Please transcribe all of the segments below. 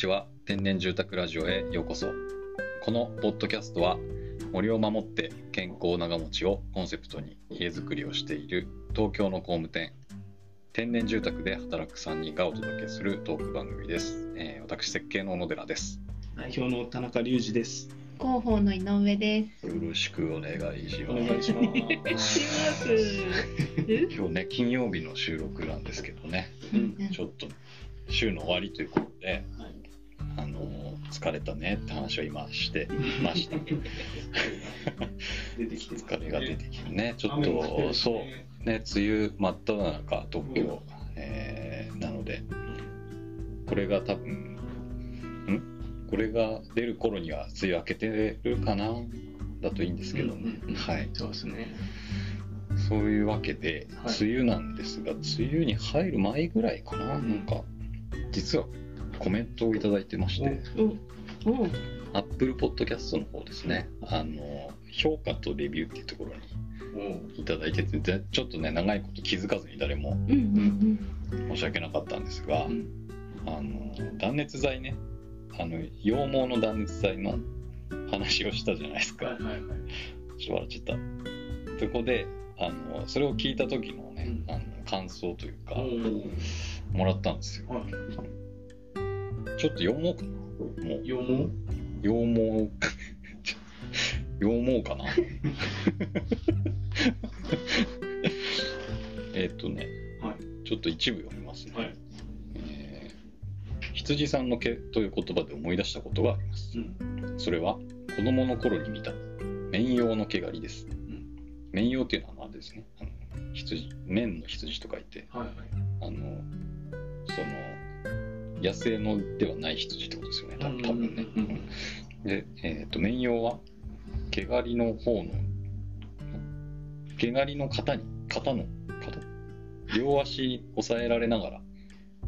ちは。天然住宅ラジオへようこそ。このポッドキャストは森を守って健康長持ちをコンセプトに家づくりをしている東京の工務店天然住宅で働く3人がお届けするトーク番組です、えー私設計の小野寺です。代表の田中隆二です。広報の井上です。よろしくお願いしお願いします。今日ね金曜日の収録なんですけどね。うん。ちょっと週の終わりということではいあのー疲れたねって話を今してました。出てきてます疲れが出てきてね。ちょっとるしそう。ねね梅雨真っ只中東京、えーなのでこれが多分ん？これが出る頃には梅雨明けてるかな？だといいんですけど、うんうんうん。はい。そうですね。そういうわけではい。梅雨なんですが、梅雨に入る前ぐらいかな、うんなんか実はコメントをいただいてましてお、お、Apple Podcast の方ですね。あの評価とレビューっていうところにお。いただいててでちょっとね長いこと気づかずに誰も申し訳なかったんですが、うん。あの断熱材ね。あの羊毛の断熱材の話をしたじゃないですか、はいはいはい。ちょっと笑っちゃったそこであのそれを聞いた時のね、うん。あの感想というか、おもらったんですよ。はい。ちょっと羊毛かな。もう？羊毛？羊毛羊毛かな。えっとねはい。ちょっと一部読みますね、はい。えー羊さんの毛という言葉で思い出したことがあります。うん。それは子供の頃に見た綿羊の毛刈りです。ん。綿羊っていうのは何ですねあの羊綿の羊と書いてはいはい。あのその野生のではない羊ってことですよね多分ね、で、えー、と綿羊は毛刈りの方の毛刈りの型に型の型。両足押さえられながら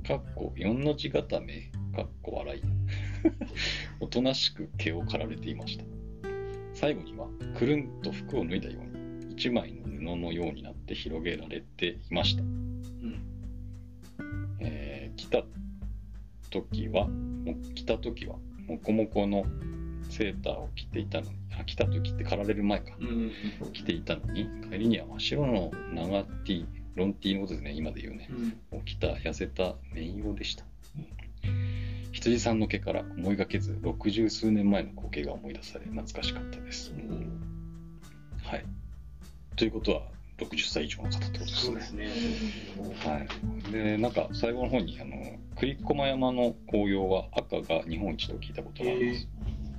かっこ4の字固めかっこ笑い。おとなしく毛を刈られていました。最後にはくるんと服を脱いだように一枚の布のようになって広げられていました。うん。えー来た時はも来た時はもこもこのセーターを着ていたのにあ来た時って狩られる前か。うん。うん着ていたのに帰りには真っ白の長 T ロン T のことですね今で言うね。うん。を着た痩せた綿羊でした。羊さんの毛から思いがけず六十数年前の光景が思い出され懐かしかったです。はい。ということは60歳以上の方ってことですね。そうですね。はい、でなんか最後の方にあの栗駒山の紅葉は赤が日本一と聞いたことがありま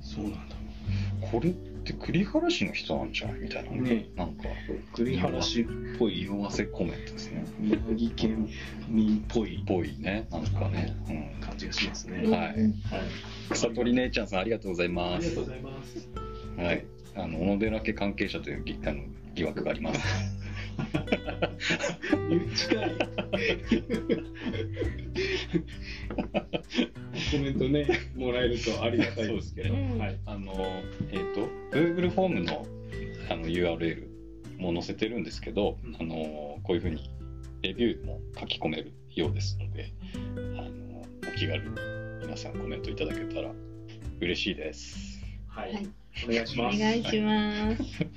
す、そうなんだ。これって栗原市の人なんじゃないみたいな。ね。ねなんか栗原市。っぽい色あせコメントですね。宮城県民っぽい。ぽいね。なんかね、う感じがしますね。ん、はい。はい。草取姉ちゃんさんありがとうございあます。りがとうございます。はい。あの小野寺家関係者というぎあの疑惑があります近い。コメントね、もらえるとありがたいですけど。はい。あのえっ、と Google フォームのあの URL も載せてるんですけど、うんあのこういうふうにレビューも書き込めるようですのであのお気軽に皆さんコメントいただけたら嬉しいですははいい。お願いしおます。願いします。はい、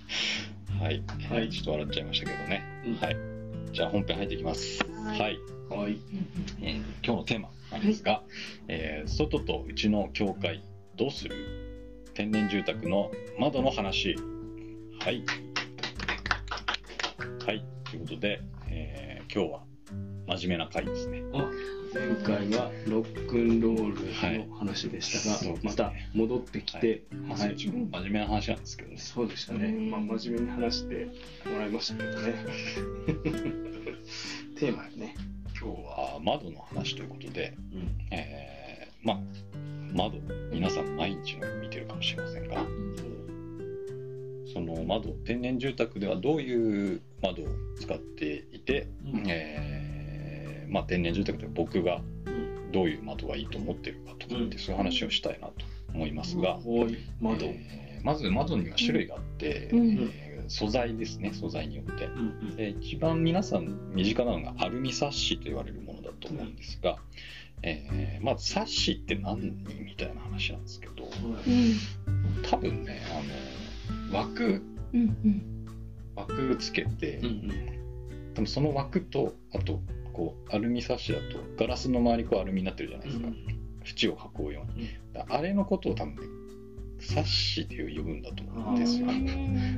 はい。ちょっと笑っちゃいましたけどね、うん。はい。じゃあ本編入っていきます。はい。はい、はい。えー今日のテーマなんですが、えー外と内の境界どうする？天然住宅の窓の話。はい。はい。ということで、えー今日は真面目な回ですねあ、前回はロックンロールの話でしたが、はいねまた戻ってきて、まあ、はい一番真面目な話なんですけどねそうでしたね。うんまあ真面目に話してもらいましたけどね。テーマよね。今日は窓の話ということで、うん。えーまあ窓皆さん毎日のように見てるかもしれませんがその窓天然住宅ではどういう窓を使っていて、うんえーまあ、天然住宅で僕がどういう窓がいいと思ってるかとかって、うん。そういう話をしたいなと思いますが、はい。窓。えーまず窓には種類があって、うん。えー素材ですね素材によって。うんで一番皆さん身近なのがアルミサッシと言われるものだと思うんですが、えーまずサッシって何みたいな話なんですけどうん。多分ねあの枠。枠つけて、うん。多分その枠とあとこうアルミサッシだとガラスの周りこうアルミになってるじゃないですか、縁を囲うように、だあれのことを多分ねサッシで呼ぶんだと思うんですよ。あ。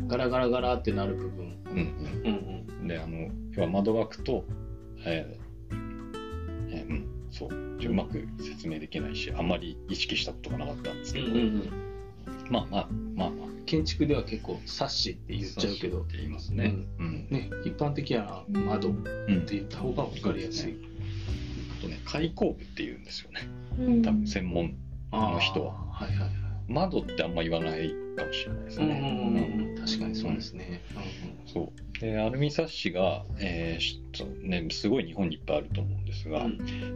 ガラガラガラってなる部分。うんうん。うん、であの要は窓枠と、えーえーうん、そう。ちょうまく説明できないしあんまり意識したことがなかったんですけど、まあまあまあまあ建築では結構サッシって言っちゃうけど。サッシっ、て言いますね。うん。ね、一般的には窓ってうん言った方が分かりやすい。あとね開口部って言うんですよね。うん。多分専門あの人は。はいはいはい。窓ってあんま言わないかもしれないですね。うんうんうんうん。確かにそうですね。そう。でアルミサッシが、えーしそうね、すごい日本にいっぱいあると思うんですが、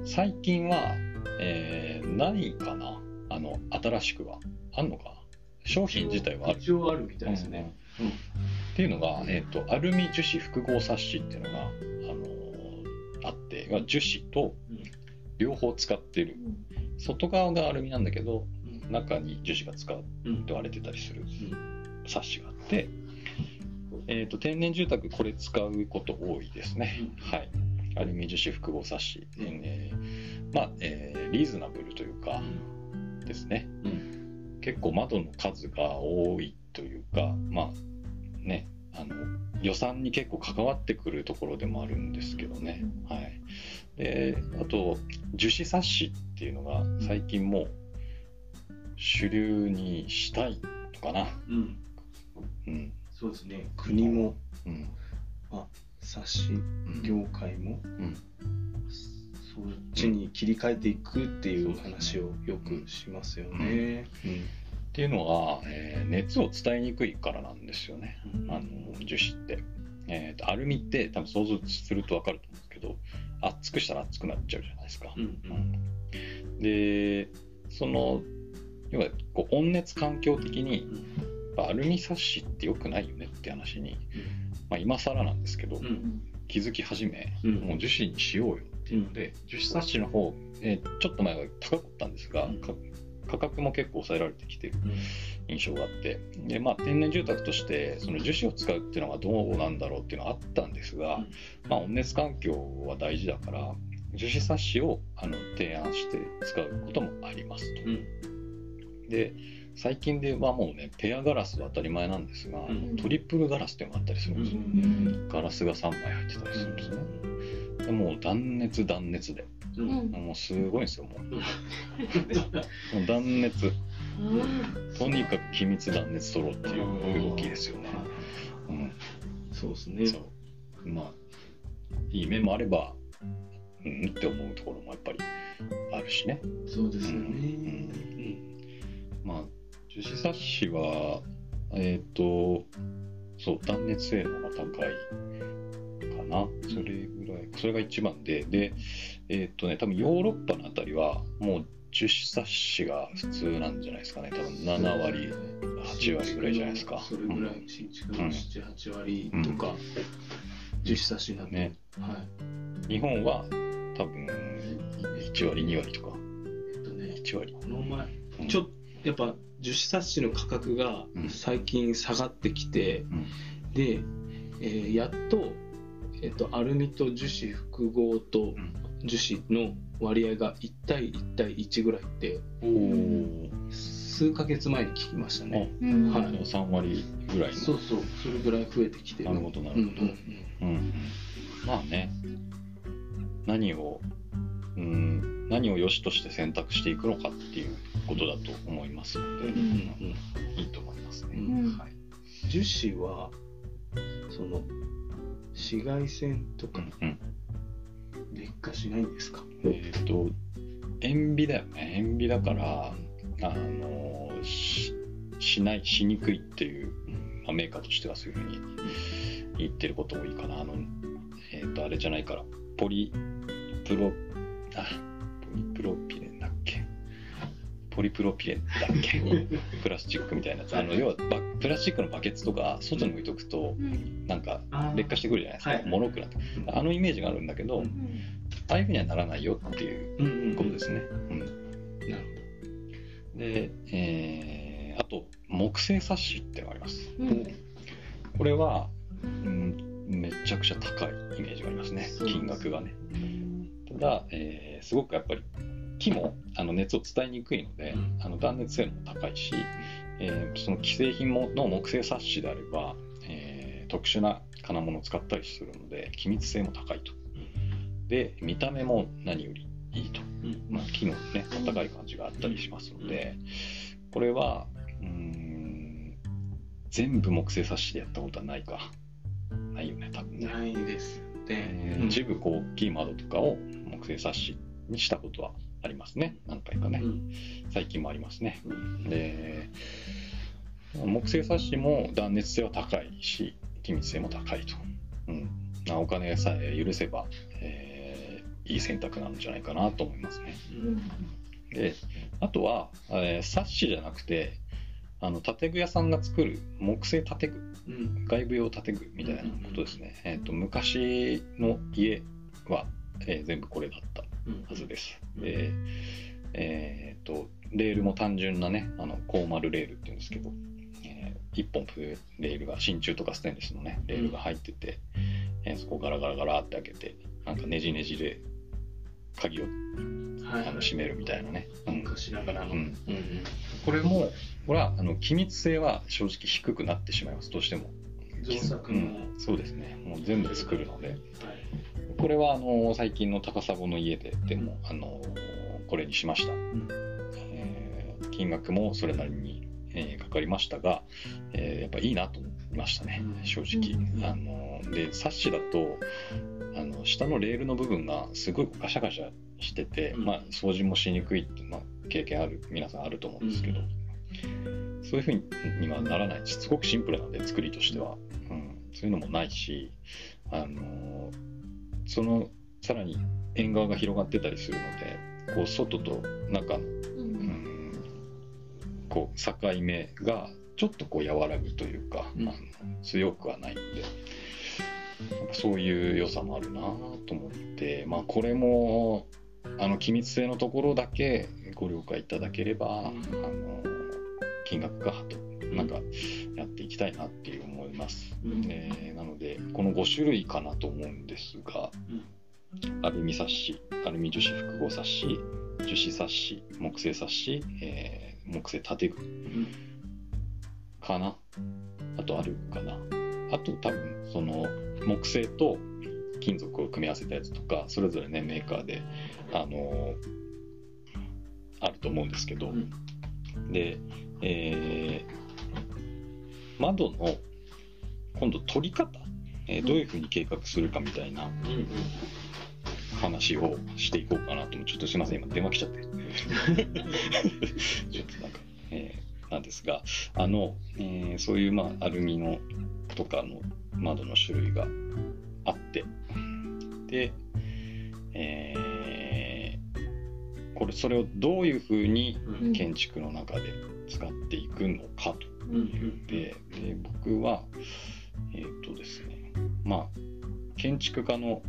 最近は、えーないかな？あの新しくは。あんのかな？商品自体はある。一応あるみたいですね。うんっていうのが、えー、とアルミ樹脂複合サッシっていうのが、あのーあって樹脂とうん。両方使ってる。外側がアルミなんだけど中に樹脂が使うんわれてたりするサッシがあって、えー、と天然住宅これ使うこと多いですね、うん。はい。アルミ樹脂複合サッシ、うん。えーまあ、えーリーズナブルというかですね、うん結構窓の数が多いというかまあねあの予算に結構関わってくるところでもあるんですけどね、はい、であと樹脂サッシっていうのが最近もう主流にしたいのかな。うん。うん。そうですね。国もうん。サッシうん業界もうんそっちに切り替えていくっていう話をよくしますよね。っていうのは、えー熱を伝えにくいからなんですよね。うん。あの樹脂って、えーとアルミって多分想像すると分かると思うんですけど熱くしたら熱くなっちゃうじゃないですか、うんうん。でその要はこう温熱環境的にアルミサッシって良くないよねって話に、まあ、今更なんですけど、うん。気づき始め、うん。もう樹脂にしようよっていうので、樹脂サッシの方、えーちょっと前は高かったんですが、価格も結構抑えられてきてる印象があってで、まあ、天然住宅としてその樹脂を使うっていうのがどうなんだろうっていうのはあったんですが、うん。まあ、温熱環境は大事だから樹脂サッシをあの提案して使うこともありますと。うん。で最近ではもうねペアガラスは当たり前なんですが、うん。トリプルガラスっていうのがあったりするんですよ、うん。ガラスが3枚入ってたりするんですね、でもう断熱断熱で。うん。うんもうすごいんですよもう。もう断熱。とにかく機密断熱取ろうっていう動きですよね、うん、そうですね。そう。まあいい面もあればうんって思うところもやっぱりあるしね。そうですようね。まあ樹脂サッシはえっ、とそう断熱性能が高い。かなそれぐらいそれが一番ででえっ、とね多分ヨーロッパのあたりはもう樹脂サッシが普通なんじゃないですかね。多分7割8割ぐらいじゃないですか。それぐらい、新築の7、8割とか、樹脂差しになって、ね。はい。日本は多分1割2割とか。えっとね、1割。この前、うん。ちょっとやっぱ樹脂サッシの価格がうん。最近下がってきて、うん。で、えーやっと、えっとアルミと樹脂複合とうん。樹脂の割合が1対1対1ぐらいって数ヶ月前に聞きましたね。うん。はい3割ぐらいの。そうそう、それぐらい増えてきてる。なるほどなるほど。うんうんうん。うん、まあね何をうん何を良しとして選択していくのかっていうことだと思いますので、うんうんいいと思いますね、うん。はい。樹脂はその紫外線とかうんうん。劣化しないんですか、えっ、と塩ビだよね。塩ビだからあのししないしにくいっていう、まあ、メーカーとしてはそういうふうに言ってること多いかな。あのえっ、とあれじゃないからポリプロあポリプロピレンポリプロピレンだっけ？プラスチックみたいなやつ。あの要はバプラスチックのバケツとか外に置いとくとうん。なんか劣化してくるじゃないですか、はい脆くなって。あのイメージがあるんだけど、うん。ああいうふうにはならないよっていうことですね、うん。なるで、えーあと木製サッシっていうのがあります。うん。これは、うん、めちゃくちゃ高いイメージがありますね。金額がね。ただ、えーすごくやっぱり木もあの熱を伝えにくいので、うん。あの断熱性能も高いし、えーその既製品もの木製サッシであれば、えー特殊な金物を使ったりするので気密性も高いと。で見た目も何よりいいと、うん。まあ、木のね暖かい感じがあったりしますのでこれはうーん全部木製サッシでやったことはないか。ないよね多分ね。ないですえーね一部こう大きい窓とかを木製サッシにしたことはありますね。何回かね、うん。最近もありますね。うん。で木製サッシも断熱性は高いし気密性も高いと、うん。まあ、お金さえ許せば、えーいい選択なんじゃないかなと思いますね。うん。であとは、えーサッシじゃなくてあの建具屋さんが作る木製建具うん。外部用建具みたいなことですね、えー、と昔の家は、えー全部これだった。うんはずです。うん。で、えー、とレールも単純なねあの高丸レールっていうんですけど、え1本レールが真鍮とかステンレスのねレールが入ってて、えーそこをガラガラガラって開けてなんかねじねじで鍵をはい。あの閉めるみたいなね、うん。昔ながらの。うん。うんこれもこれはあの機密性は正直低くなってしまいます。どうしても。造作の。うん、そうですね。もう全部作るので。はいこれはあの最近の高砂の家ででもあのこれにしました、ん。えー金額もそれなりに、えーかかりましたが、えーやっぱいいなと思いましたねうん。正直、うん。あのでサッシだとあの下のレールの部分がすごいガシャガシャしてて、うん。まあ、掃除もしにくいって、まあ、経験ある皆さんあると思うんですけど、そういうふうにはならない。しすごくシンプルなんで作りとしては、うん、そういうのもないし、あのーそのさらに縁側が広がってたりするのでこう外と中の、ううんん、こう境目がちょっとこう和らぐというか、うん。あの強くはないんかそういう良さもあるなと思って、まあ、これもあの機密性のところだけご了解いただければ、あの金額がとなんかやっていきたいなっていう思います。うん。えーなのでこの5種類かなと思うんですが、アルミサッシアルミ樹脂複合サッシ樹脂サッシ木製サッシ、えー木製建具うん。かな。あとあるかな。あと多分その木製と金属を組み合わせたやつとかそれぞれねメーカーであのーあると思うんですけど、うん。で、えー窓の今度取り方、えーどういうふうに計画するかみたいなうん話をしていこうかなとちょっとすいません今電話来ちゃって。ちょっとなんか、えーなんですがあの、えーそういう、まあ、アルミのとかの窓の種類があって。で、えーこれそれをどういうふうにうん。建築の中で使っていくのかとうんうんでで僕はえっ、とですねまあ建築家の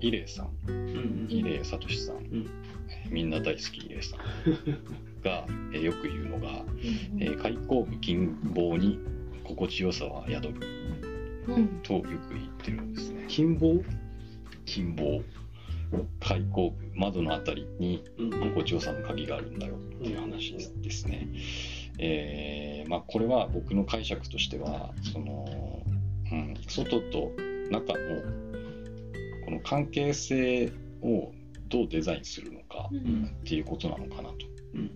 伊礼さん。うん伊礼聡さん、ん。えーみんな大好き伊礼さん。が、えーよく言うのが、えー開口部金棒に心地よさは宿る。うん。とよく言ってるんですね。金棒？金棒。開口部窓のあたりにうん心地よさの鍵があるんだよっていう話ですですね。えーまあ、これは僕の解釈としてはその、うん、外と中のこの関係性をどうデザインするのかうん。っていうことなのかなとうん。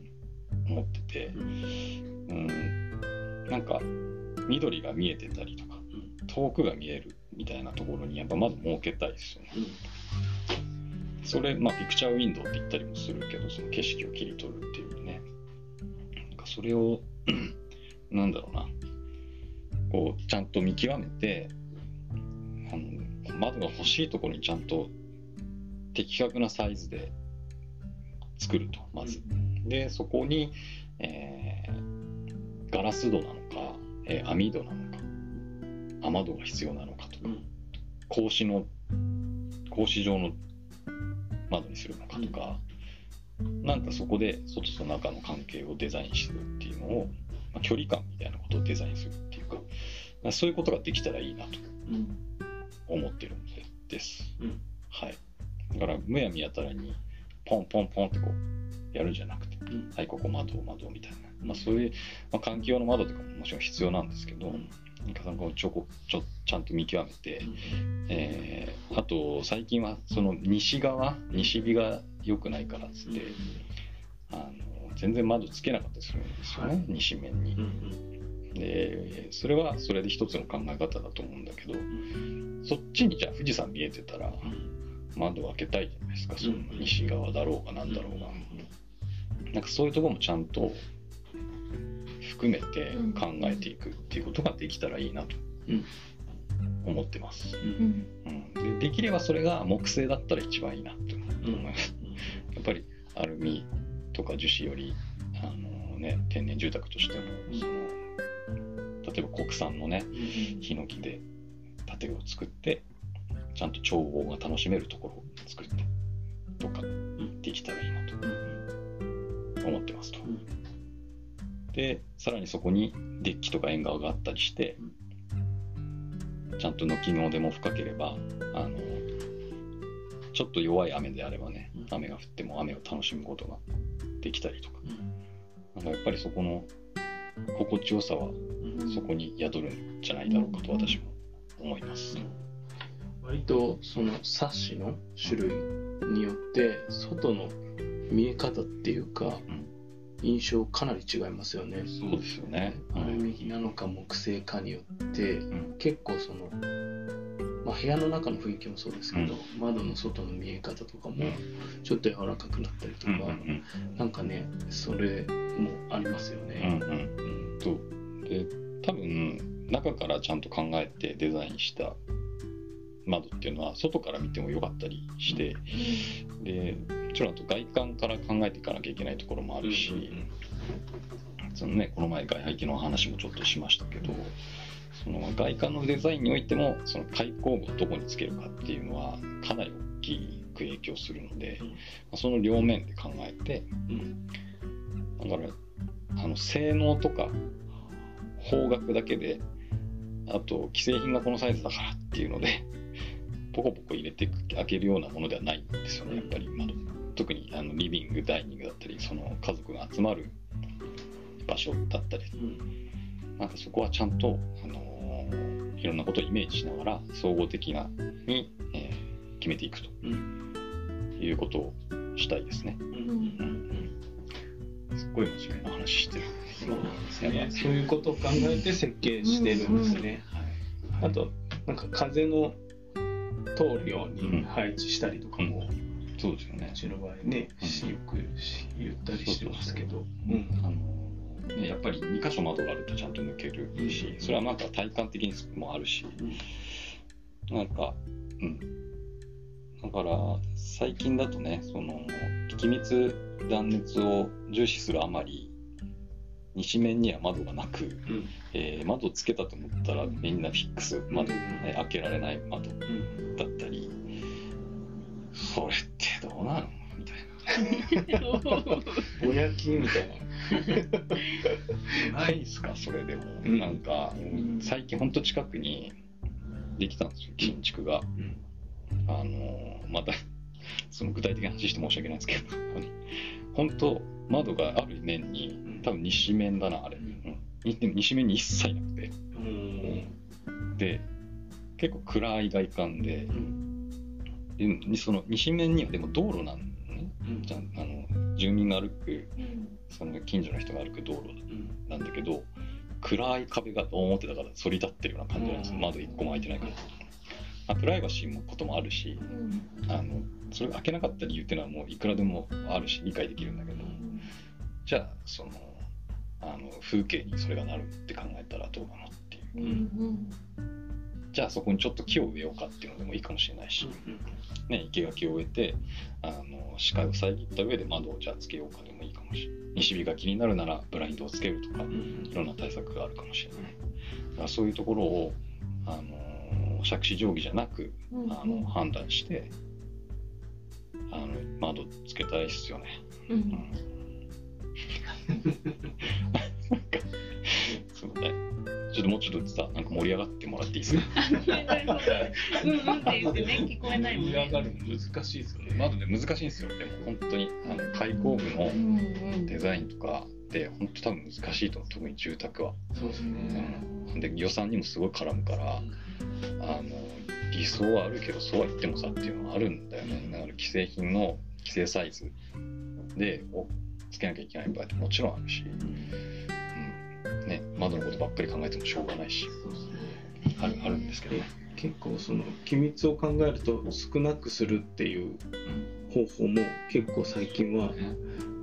思ってて、うん、なんか緑が見えてたりとか遠くが見えるみたいなところにやっぱ窓設けたいですよね。それ、まあ、ピクチャーウィンドウって言ったりもするけど、その景色を切り取るっていうそれを、なんだろうな、こう、ちゃんと見極めて、あの窓が欲しいところにちゃんと的確なサイズで作ると、まず。でそこに、えーガラス戸なのか、えー網戸なのか雨戸が必要なのかとか、うん格子の格子状の窓にするのかとか、なんかそこで外と中の関係をデザインするっていうのを、まあ、距離感みたいなことをデザインするっていうか、まあ、そういうことができたらいいなとうん思ってるんでです。うんはい。だから、むやみやたらに、ポンポンポンってこう、やるんじゃなくて、うんはい、ここ窓、窓みたいな。まあ、そういう、まあ、換気用の窓とかももちろん必要なんですけど、うんなんかそのちょこちょちゃんと見極めて、えーあと最近はその西側西日が良くないからっつって、あの全然窓つけなかったりするんですよね、はい。西面に。でそれはそれで一つの考え方だと思うんだけど、そっちにじゃあ富士山見えてたら窓を開けたいじゃないですかその西側だろうがなんだろうが、なんかそういうところもちゃんと含めて考えていくっていうことができたらいいなとうん。思ってます、うん。うん、でできればそれが木製だったら一番いいなと思います、やっぱりアルミとか樹脂よりあの、ね、天然住宅としてもその例えば国産のねヒノキで建具を作ってちゃんと眺望が楽しめるところを作ってとかできたらいいなと思ってますと。でさらにそこにデッキとか縁側があったりしてちゃんと軒の出も深ければあのちょっと弱い雨であればねうん雨が降っても雨を楽しむことができたりとか。なんかやっぱりそこの心地よさはそこに宿るんじゃないだろうかと私も思います。割とそのサッシの種類によって外の見え方っていうかん。印象かなり違いますよね。そうですよね。アルミなのか木製かによってうん。結構その、まあ、部屋の中の雰囲気もそうですけど、窓の外の見え方とかもちょっと柔らかくなったりとか、うんうんなんかねそれもありますようんね。うん。うん。そう。で多分中からちゃんと考えてデザインした窓っていうのは外から見ても良かったりして、でもちろんあと外観から考えていかなきゃいけないところもあるし、そのね、この前外壁の話もちょっとしましたけどその外観のデザインにおいてもその開口部をどこにつけるかっていうのはかなり大きく影響するので、うん。まあその両面で考えてうん。だからあの性能とか方角だけであと既製品がこのサイズだからっていうのでポコポコ入れて開けるようなものではないんですよねやっぱり。窓特にあのリビングダイニングだったりその家族が集まる場所だったり。うん。なんかそこはちゃんと、あのーいろんなことをイメージしながら総合的なに、えー決めていくと。うんいうことをしたいですね。うん。うん。すっごい真面目な話してる。そうなんですね。そういうことを考えて設計してるんですね。はい、あとなんか風の通るように配置したりとかも、そうですよね。う。ちの場合ね、よくし言ったりしてますけど、うん。あのねやっぱり2箇所窓があるとちゃんと抜けるし、うん。それはなんか体感的にもあるし、なんか、うん。だから、最近だとね、その、気密断熱を重視するあまり、西面には窓がなく、うん。えー窓つけたと思ったらみんなフィックス窓、ね開けられない窓だうん。ったり、それってどうなの？みたいな。ぼやきみたいな。ないですかそれでも、うん。なんか、ん。最近ほんと近くにできたんですよ新築が、うん。あのまたその具体的な話して申し訳ないですけど本当窓がある面にん。多分西面だなあれ、でも西面に一切なくて。うん。で結構暗い外観でうん。でその西面にはでも道路なんねうん。じゃああの住民が歩くうん。その近所の人が歩く道路うん。なんだけど暗い壁が表だから反り立ってるような感じなんですよ。うん。窓一個も開いてないから、まあ、プライバシーのこともあるしうん。あのそれが開けなかった理由っていうのはもういくらでもあるし理解できるんだけどじゃあそのあの風景にそれがなるって考えたらどうかなっていう。うんうんじゃあそこにちょっと木を植えようかっていうのでもいいかもしれないし、ね、生垣を植えてあの視界を遮った上で窓をじゃあつけようかでもいいかもしれない。西日が気になるならブラインドをつけるとかいろんな対策があるかもしれない。だからそういうところをあの杓子定規じゃなくあの判断してあの窓つけたらいいっすよね。ううん。そうねちょっともうちょっとさなんか盛り上がってもらっていいですか？うんうんって言ってね聞こえないもん。盛り上がる難しいですよね。窓で難しいん。ですよでも本当にあの開口部のデザインとかって本当多分難しいと思う特に住宅は、そうですね。うん、で予算にもすごい絡むからあの理想はあるけどそうは言ってもさっていうのはあるん。だよねだから既製品の既製サイズでをつけなきゃいけない場合ってもちろんあるし、うんね、窓のことばっかり考えてもしょうがないし。あるあるんですけど、結構その機密を考えると少なくするっていう方法も結構最近は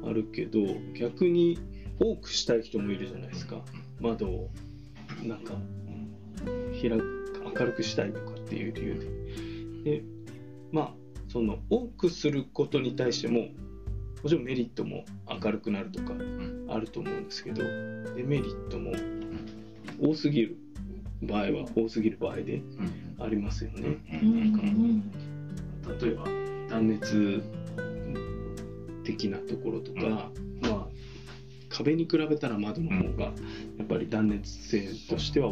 あるけど逆に多くしたい人もいるじゃないですか窓をなんか開く明るくしたいとかっていう理由ででまあその多くすることに対してももちろんメリットも明るくなるとかあると思うんですけどデメリットも多すぎる場合は多すぎる場合でありますよね。例えば断熱的なところとか、まあ壁に比べたら窓の方がやっぱり断熱性としては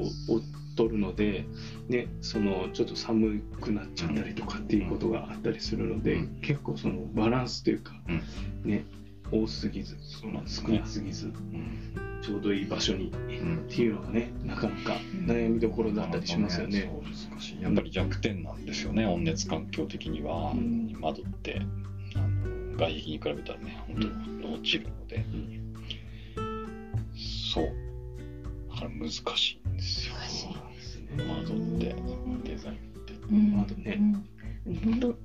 劣るので、ね、そのちょっと寒くなっちゃったりとかっていうことがあったりするので、うん。結構そのバランスというか、うん。ね多すぎず少ねなすぎずうん。ちょうどいい場所にん。っていうのがねなかなか悩みどころだったりしますよね。そう難しいやっぱり弱点なんですよね温熱環境的には、うん。窓ってあの外壁に比べたらね本当に落ちるので、そう。だから難しいんですよ難しい窓ってデザインってうん窓ね。うん本当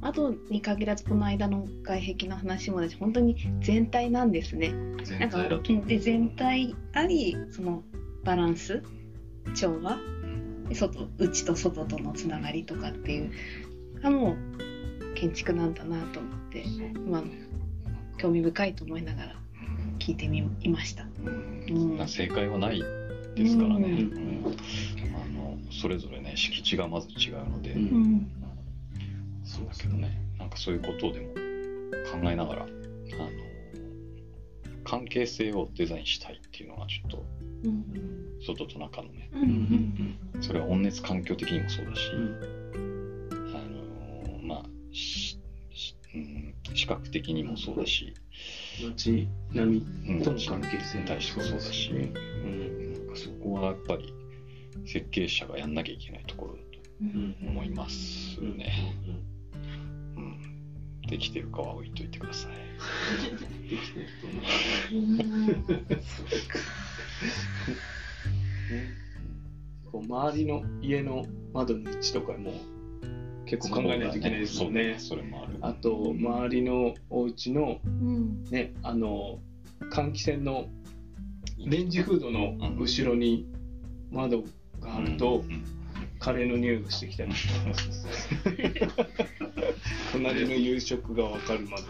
窓に限らずこの間の外壁の話も私本当に全体なんですね。なんか全体だとう。んで全体ありそのバランス調和で外内と外とのつながりとかっていうがもう建築なんだなと思って今の興味深いと思いながら聞いてみいました。うんうん正解はないですからね、うん。うん。あのそれぞれね敷地がまず違うので、うん。うんそうだけどねなんかそういうことでも考えながらあの関係性をデザインしたいっていうのがちょっとうん外と中のねそれは温熱環境的にもそうだし、うん。あのまあししうん視覚的にもそうだし、街並うんみとの関係性に対してもそうだし、うんそこはやっぱり設計者がやんなきゃいけないところだうん。と思いますうんね。うん、できてるかは置いといてください。できてると思う周りの家の窓の位置とかも結構考えないといけないですよね。そうだそれもある。あと周りのお家のうん。ねあの換気扇のレンジフードの後ろに窓があるとうん。うん。カレーの匂いがしてきたり。隣の夕食がわかる窓。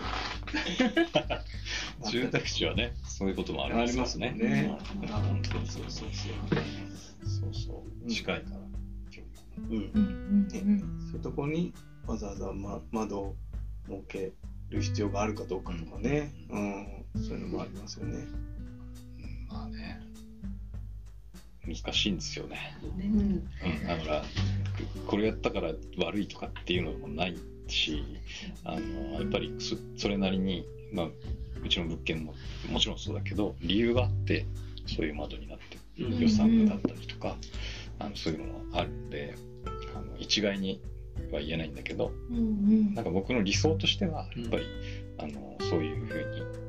住宅地はね、そういうこともありますありますねね。うん。あ本当にそうそうそう。そうそう。近いから。うん。うん。うん。そういうとこにわざわざ、ま、窓を設ける必要があるかどうかとかね、うん、そういうのもありますよね。うんまあね、難しいんですよね。うん。うん、だから、これやったから悪いとかっていうのもないし、あのやっぱりそそれなりに、まあ、うちの物件ももちろんそうだけど、理由があって、そういう窓になって予算だったりとか、あのそういうのもあるんで、あの一概には言えないんだけど、うんうん。なんか僕の理想としては、やっぱり、あのそういうふうに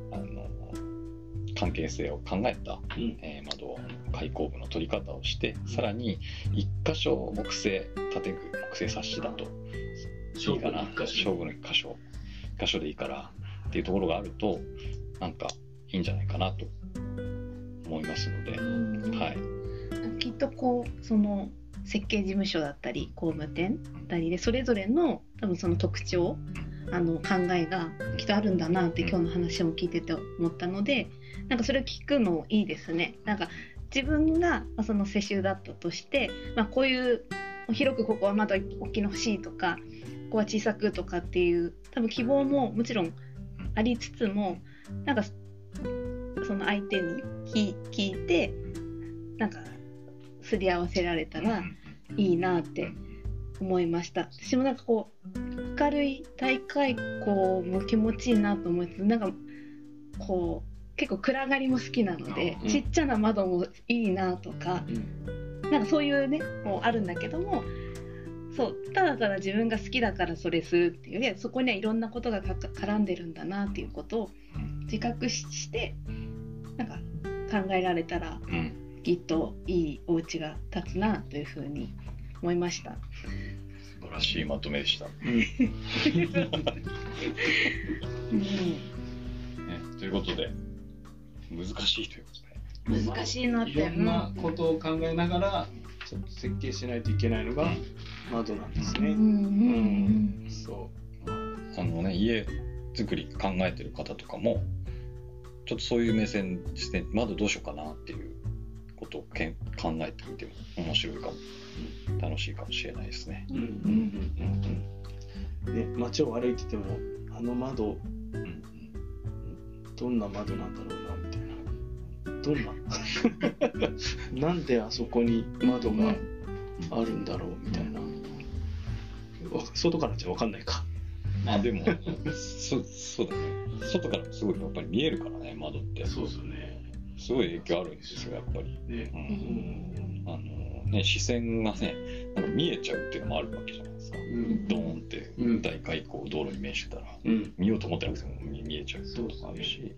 関係性を考えた、うん。えー窓開口部の取り方をして、さらに一箇所木製建具木製サッシだといいかな？勝負の一箇所。一箇所でいいからっていうところがあるとなんかいいんじゃないかなと思いますので、うん。はい、きっとこうその設計事務所だったり工務店だったりでそれぞれの多分その特徴あの考えがきっとあるんだなって今日の話も聞いてて思ったのでなんかそれを聞くのいいですね。なんか自分がその世襲だったとして、まあ、こういう広くここは窓大きいの欲しいとかここは小さくとかっていう多分希望ももちろんありつつもなんかその相手に聞聞いてなんかすり合わせられたらいいなって思いました私もなんかこう明るい大会校も気持ちいいなと思いつつなんかこう結構暗がりも好きなので、うん。ちっちゃな窓もいいなとかうん。なんかそういうねもうあるんだけどもそうただただ自分が好きだからそれするっていうよりはそこにはいろんなことがかか絡んでるんだなっていうことを自覚ししてなんか考えられたらうん。きっといいお家が建つなというふうに思いました。素晴らしいまとめでした、うん。ね、ということで難しいということで。難しいなって。いろんなことを考えながらちょっと設計しないといけないのが窓なんですね。うんうんそあのね家作り考えてる方とかもちょっとそういう目線して窓どうしようかなっていうことをけん考えてみても面白いかも楽しいかもしれないですね。う。うんうんうんうん。ね街を歩いててもあの窓うんどんな窓なんだろうなみたいな。どんな？なんであそこに窓があるんだろうみたいな。外からじゃ分かんないか。まあでもそそうだね外からもすごいやっぱり見えるからね窓ってそうですよね。すごい影響あるんですよやっぱり。ねう。うんん。あのね、視線がねなんか見えちゃうっていうのもあるわけじゃないですか。うんドーンってうん大開口道路に面してたらうん。見ようと思ってなくても見見えちゃうってこともあるし、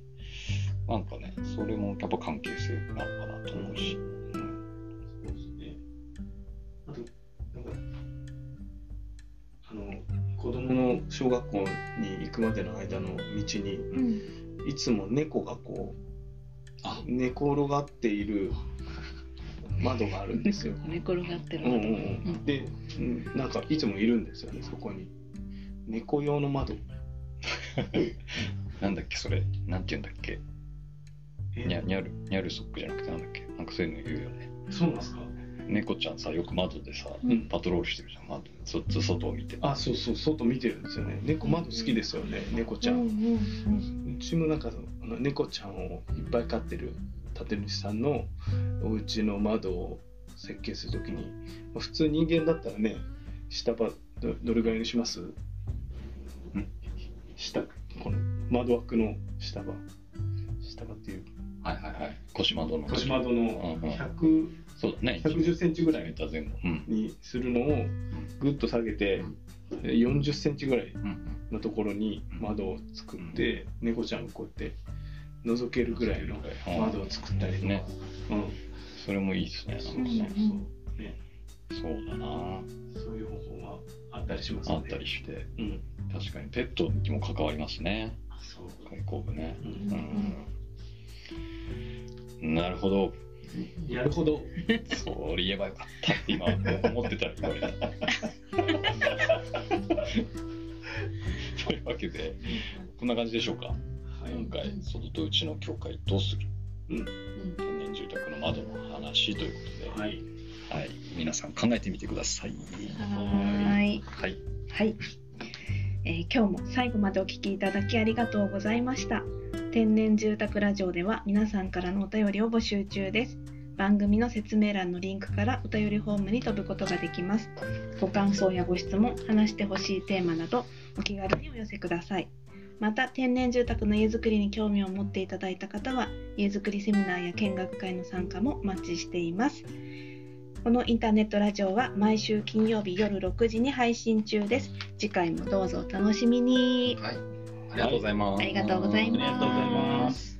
なんかねそれもやっぱ関係性なのかなと思うし、うんそうですね。あと、なんか、あの、子供の小学校に行くまでの間の道に、うんいつも猫がこあう、寝転がっている窓があるんですよ。寝転がってる。うんうん窓うん、で、うんなんかいつもいるんですよね、そこに。猫用の窓。なんだっけそれ。なんて言うんだっけ。え？にゃにゃるにゃるソックじゃなくてなんだっけ。なんかそういうの言うよね。そうなんですか？猫ちゃんさよく窓でさ、うん。パトロールしてるじゃん窓。そっち外を見て。あ、そうそう、外見てるんですよね。猫窓好きですよね、猫ちゃん。うんうんうちもなんかあの猫ちゃんをいっぱい飼ってる建主さんのお家の窓を設計するときに、まあ普通人間だったらね下場どどれぐらいにします？下この窓枠の下場下場っていう。はいはいはい。腰窓の。腰窓のうんうん。100そうだね。110センチぐらいにするのをぐっと下げて40センチぐらいうんのところに窓を作って、猫ちゃんをこうやって覗けるぐらいの窓を作ったりとか、ね。うん、それもいいですねそうそうねそう、ね、そうだな。そういう方法があったりしますね。あったりして。うん、確かに。ペットにも関わりますね。そう、開口部ね。う、うん。んなるほど。やるほど。それ言えばよかった。って今思ってたら言われたというわけでこんな感じでしょうか今回外と内の境界どうする、うん。天然住宅の窓の話ということで、はい。はい、皆さん考えてみてください。はーい。はい、はい、えー今日も最後までお聞きいただきありがとうございました。天然住宅ラジオでは皆さんからのお便りを募集中です。番組の説明欄のリンクからお便りフォームに飛ぶことができます。ご感想やご質問話してほしいテーマなどお気軽にお寄せくださいまた天然住宅の家づくりに興味を持っていただいた方は家づくりセミナーや見学会の参加もお待ちしていますこのインターネットラジオは毎週金曜日夜6時に配信中です。次回もどうぞお楽しみに。はい、ありがとうございます。ありがとうございますありがとうございます。